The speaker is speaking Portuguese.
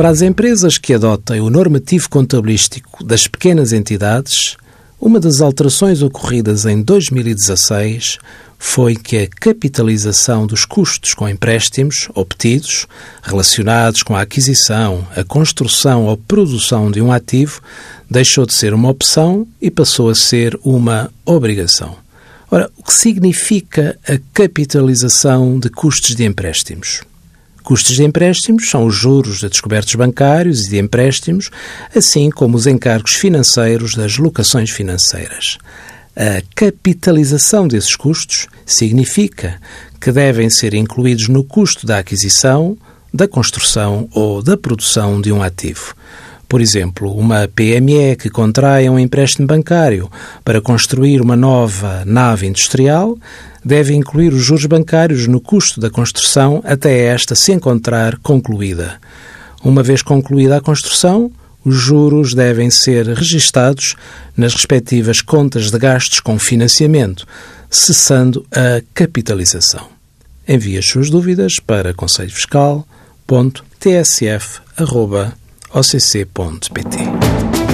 Para as empresas que adotem o normativo contabilístico das pequenas entidades, uma das alterações ocorridas em 2016 foi que a capitalização dos custos com empréstimos obtidos relacionados com a aquisição, a construção ou produção de um ativo deixou de ser uma opção e passou a ser uma obrigação. Ora, o que significa a capitalização de custos de empréstimos? Custos de empréstimos são os juros de descobertos bancários e de empréstimos, assim como os encargos financeiros das locações financeiras. A capitalização desses custos significa que devem ser incluídos no custo da aquisição, da construção ou da produção de um ativo. Por exemplo, uma PME que contraia um empréstimo bancário para construir uma nova nave industrial deve incluir os juros bancários no custo da construção até esta se encontrar concluída. Uma vez concluída a construção, os juros devem ser registados nas respectivas contas de gastos com financiamento, cessando a capitalização. Envie as suas dúvidas para conselhofiscal.tsf.com occ.pt.